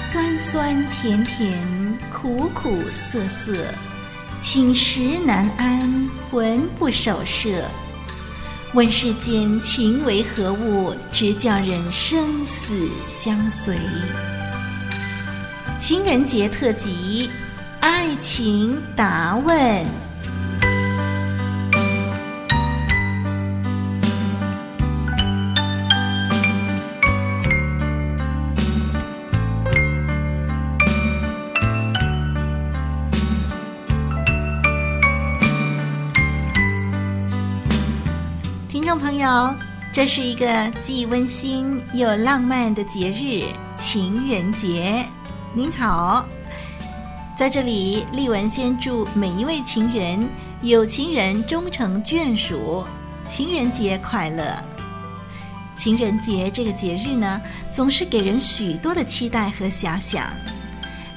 酸酸甜甜，苦苦涩涩，寝食难安，魂不守舍。问世间情为何物，直叫人生死相随。情人节特辑，爱情答问。朋友，这是一个既温馨又浪漫的节日——情人节。您好，在这里，丽文先祝每一位情人、有情人终成眷属，情人节快乐！情人节这个节日呢，总是给人许多的期待和遐想。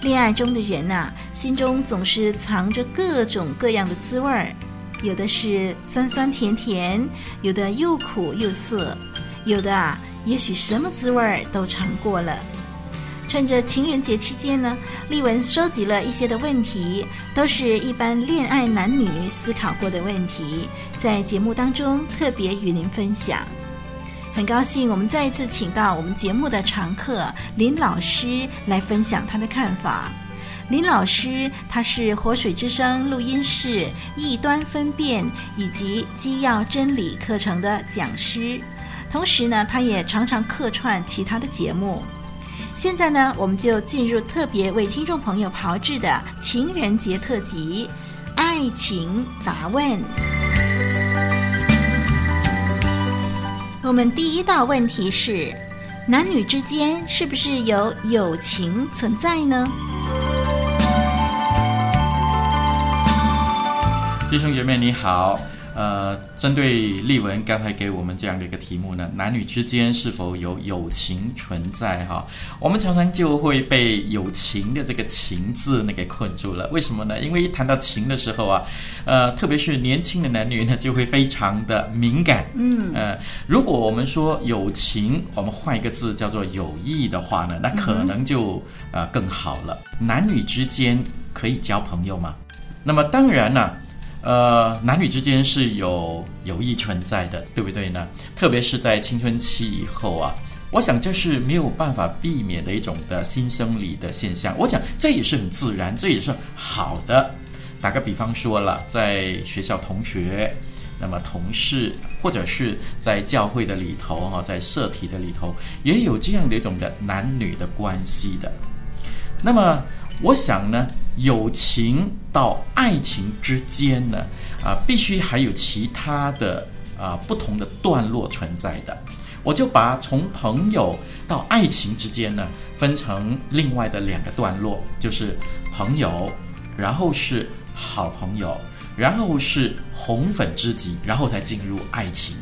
恋爱中的人呐，心中总是藏着各种各样的滋味儿。有的是酸酸甜甜，有的又苦又涩，有的啊，也许什么滋味都尝过了。趁着情人节期间呢，丽文收集了一些的问题，都是一般恋爱男女思考过的问题，在节目当中特别与您分享。很高兴我们再一次请到我们节目的常客林老师来分享他的看法。林老师，他是活水之声录音室异端分辨以及基要真理课程的讲师，同时呢，他也常常客串其他的节目。现在呢，我们就进入特别为听众朋友炮制的情人节特辑——爱情答问。我们第一道问题是：男女之间是不是有友情存在呢？弟兄姐妹你好，呃，针对丽文刚才给我们这样的一个题目呢，男女之间是否有友情存在？哈，我们常常就会被友情的这个情字呢给困住了。为什么呢？因为一谈到情的时候啊，呃，特别是年轻的男女呢，就会非常的敏感。嗯，呃，如果我们说友情，我们换一个字叫做友谊的话呢，那可能就呃更好了。男女之间可以交朋友吗？那么当然呢。呃，男女之间是有友谊存在的，对不对呢？特别是在青春期以后啊，我想这是没有办法避免的一种的新生理的现象。我想这也是很自然，这也是好的。打个比方说了，在学校同学，那么同事，或者是在教会的里头啊，在社体的里头，也有这样的一种的男女的关系的。那么。我想呢，友情到爱情之间呢，啊，必须还有其他的啊不同的段落存在的。我就把从朋友到爱情之间呢，分成另外的两个段落，就是朋友，然后是好朋友，然后是红粉知己，然后才进入爱情。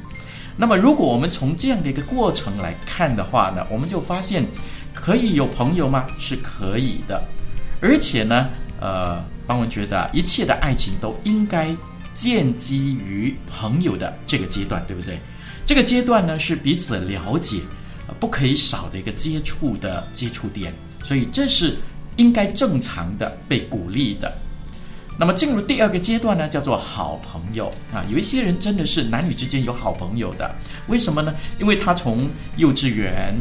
那么，如果我们从这样的一个过程来看的话呢，我们就发现可以有朋友吗？是可以的。而且呢，呃，邦文觉得一切的爱情都应该建基于朋友的这个阶段，对不对？这个阶段呢是彼此了解，不可以少的一个接触的接触点，所以这是应该正常的被鼓励的。那么进入第二个阶段呢，叫做好朋友啊，有一些人真的是男女之间有好朋友的，为什么呢？因为他从幼稚园。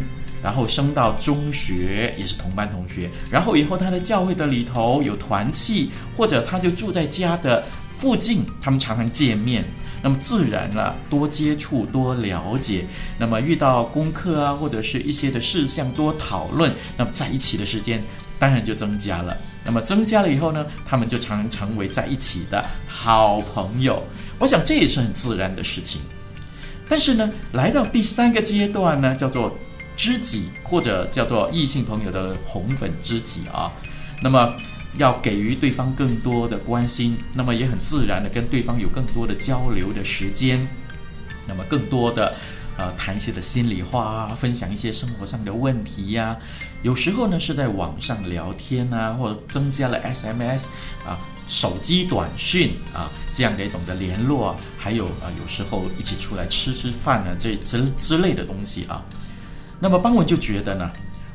然后升到中学也是同班同学，然后以后他在教会的里头有团契，或者他就住在家的附近，他们常常见面，那么自然了，多接触多了解，那么遇到功课啊或者是一些的事项多讨论，那么在一起的时间当然就增加了，那么增加了以后呢，他们就常常成为在一起的好朋友，我想这也是很自然的事情，但是呢，来到第三个阶段呢，叫做。知己或者叫做异性朋友的红粉知己啊，那么要给予对方更多的关心，那么也很自然的跟对方有更多的交流的时间，那么更多的呃谈一些的心里话啊，分享一些生活上的问题呀，有时候呢是在网上聊天啊，或者增加了 SMS 啊、手机短讯啊这样的一种的联络，还有啊有时候一起出来吃吃饭啊这之之类的东西啊。那么邦文就觉得呢，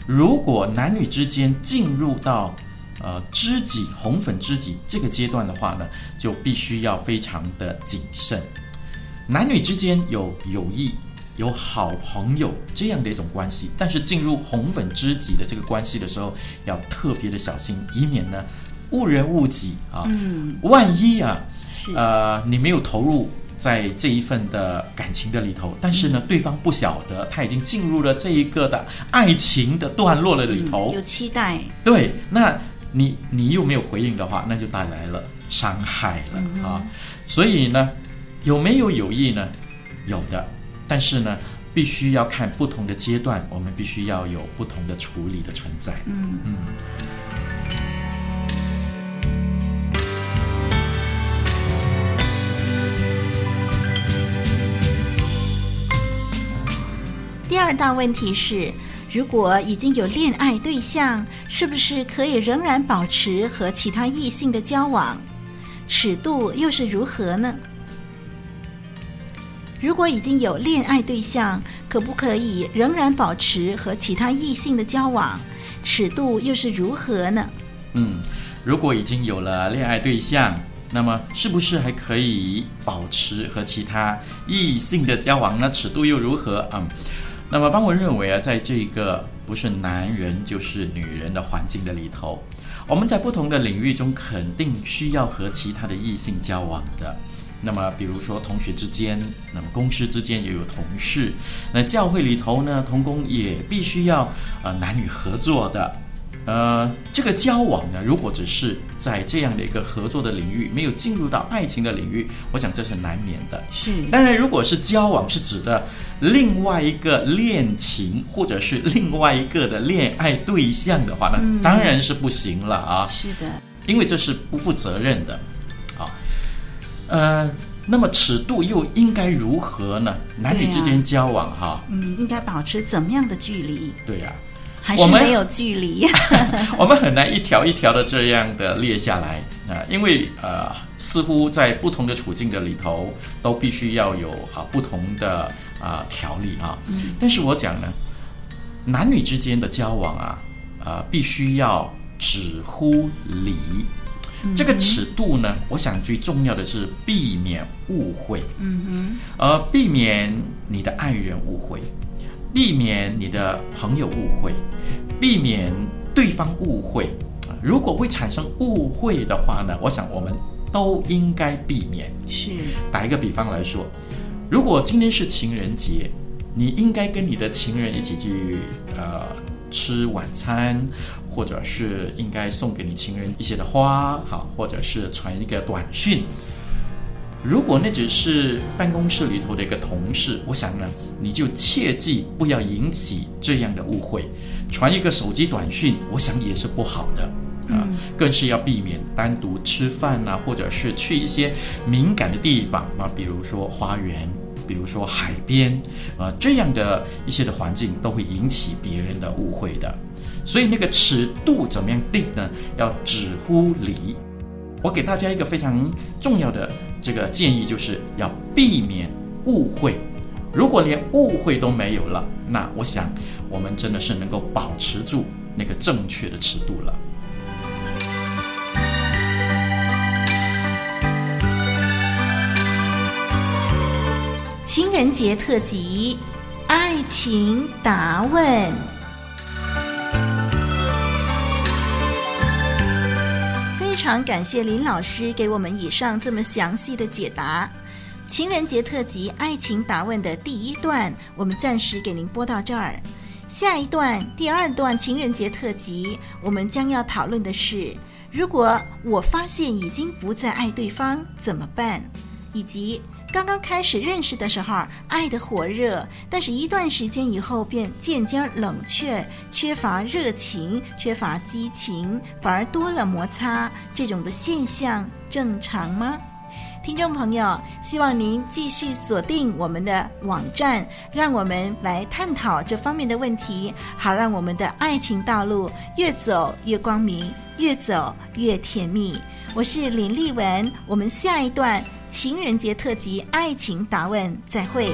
如果男女之间进入到呃知己红粉知己这个阶段的话呢，就必须要非常的谨慎。男女之间有友谊、有好朋友这样的一种关系，但是进入红粉知己的这个关系的时候，要特别的小心，以免呢误人误己啊。嗯，万一啊，是呃你没有投入在这一份的感情的里头，但是呢、嗯、对方不晓得他已经进入了这一个的爱情的段落了里头，嗯、有期待。对，那你你又没有回应的话，那就带来了伤害了、嗯、啊。所以呢。有没有友谊呢？有的，但是呢，必须要看不同的阶段，我们必须要有不同的处理的存在。嗯嗯。大问题是，如果已经有恋爱对象，是不是可以仍然保持和其他异性的交往？尺度又是如何呢？如果已经有恋爱对象，可不可以仍然保持和其他异性的交往？尺度又是如何呢？嗯，如果已经有了恋爱对象，那么是不是还可以保持和其他异性的交往呢？尺度又如何？嗯，那么，邦文认为啊，在这个不是男人就是女人的环境的里头，我们在不同的领域中肯定需要和其他的异性交往的。那么，比如说同学之间，那么公司之间也有同事，那教会里头呢，同工也必须要呃男女合作的，呃，这个交往呢，如果只是在这样的一个合作的领域，没有进入到爱情的领域，我想这是难免的。是，当然，如果是交往是指的另外一个恋情，或者是另外一个的恋爱对象的话呢，嗯，当然是不行了啊。是的，因为这是不负责任的啊。呃，那么尺度又应该如何呢？男女之间交往哈，嗯，应该保持怎么样的距离？对呀，还是没有距离？我们很难一条一条的这样的列下来啊，因为呃，似乎在不同的处境的里头，都必须要有啊不同的啊条例啊。嗯，但是我讲呢，男女之间的交往啊，呃，必须要止乎礼。这个尺度呢，我想最重要的是避免误会，嗯哼，呃，避免你的爱人误会，避免你的朋友误会，避免对方误会。如果会产生误会的话呢，我想我们都应该避免。是，打一个比方来说，如果今天是情人节，你应该跟你的情人一起去，呃。吃晚餐，或者是应该送给你情人一些的花，好，或者是传一个短讯。如果那只是办公室里头的一个同事，我想呢，你就切记不要引起这样的误会。传一个手机短讯，我想也是不好的啊，更是要避免单独吃饭啊，或者是去一些敏感的地方啊，比如说花园。比如说海边，啊、呃，这样的一些的环境都会引起别人的误会的，所以那个尺度怎么样定呢？要止乎礼。我给大家一个非常重要的这个建议，就是要避免误会。如果连误会都没有了，那我想我们真的是能够保持住那个正确的尺度了。情人节特辑，爱情答问。非常感谢林老师给我们以上这么详细的解答。情人节特辑，爱情答问的第一段，我们暂时给您播到这儿。下一段，第二段情人节特辑，我们将要讨论的是：如果我发现已经不再爱对方，怎么办？以及。刚刚开始认识的时候，爱得火热，但是一段时间以后便渐渐冷却，缺乏热情，缺乏激情，反而多了摩擦，这种的现象正常吗？听众朋友，希望您继续锁定我们的网站，让我们来探讨这方面的问题，好让我们的爱情道路越走越光明，越走越甜蜜。我是林丽文，我们下一段。情人节特辑，爱情答问，再会。